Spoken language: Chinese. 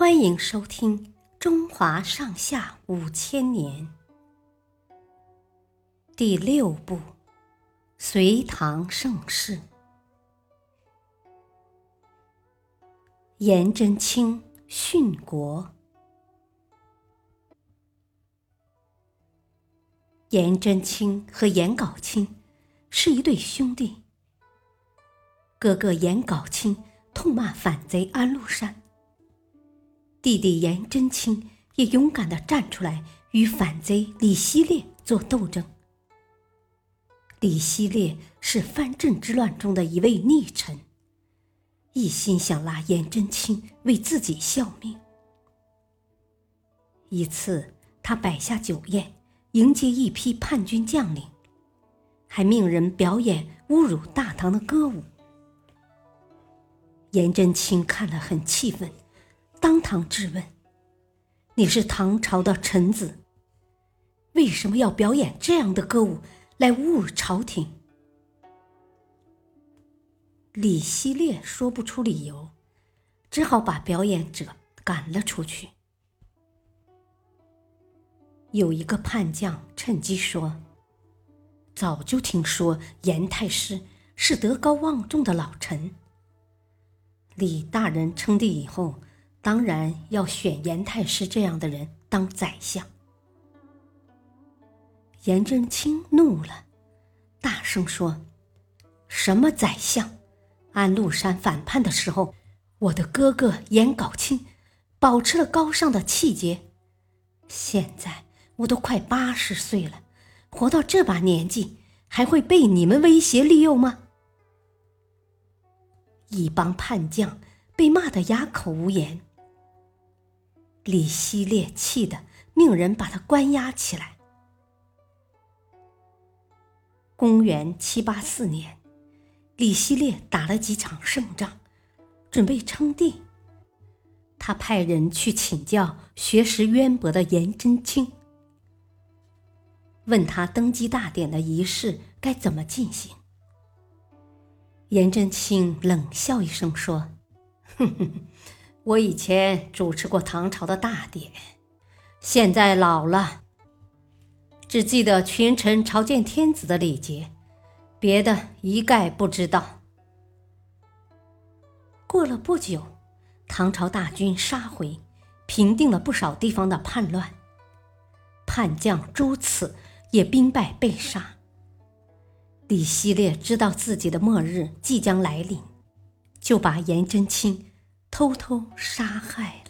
欢迎收听《中华上下五千年》第六部《隋唐盛世》。颜真卿殉国。颜真卿和颜杲卿是一对兄弟。哥哥颜杲卿痛骂反贼安禄山。弟弟颜真卿也勇敢的站出来与反贼李希烈做斗争。李希烈是藩镇之乱中的一位逆臣，一心想拉颜真卿为自己效命。一次，他摆下酒宴，迎接一批叛军将领，还命人表演侮辱大唐的歌舞。颜真卿看了很气愤。当堂质问：“你是唐朝的臣子，为什么要表演这样的歌舞来侮辱朝廷？”李希烈说不出理由，只好把表演者赶了出去。有一个叛将趁机说：“早就听说严太师是德高望重的老臣，李大人称帝以后。”当然要选严太师这样的人当宰相。颜真卿怒了，大声说：“什么宰相？安禄山反叛的时候，我的哥哥颜杲卿保持了高尚的气节。现在我都快八十岁了，活到这把年纪，还会被你们威胁利诱吗？”一帮叛将被骂得哑口无言。李希烈气得命人把他关押起来。公元七八四年，李希烈打了几场胜仗，准备称帝。他派人去请教学识渊博的颜真卿，问他登基大典的仪式该怎么进行。颜真卿冷笑一声说：“哼哼。”我以前主持过唐朝的大典，现在老了，只记得群臣朝见天子的礼节，别的一概不知道。过了不久，唐朝大军杀回，平定了不少地方的叛乱，叛将朱此也兵败被杀。李希烈知道自己的末日即将来临，就把颜真卿。偷偷杀害了。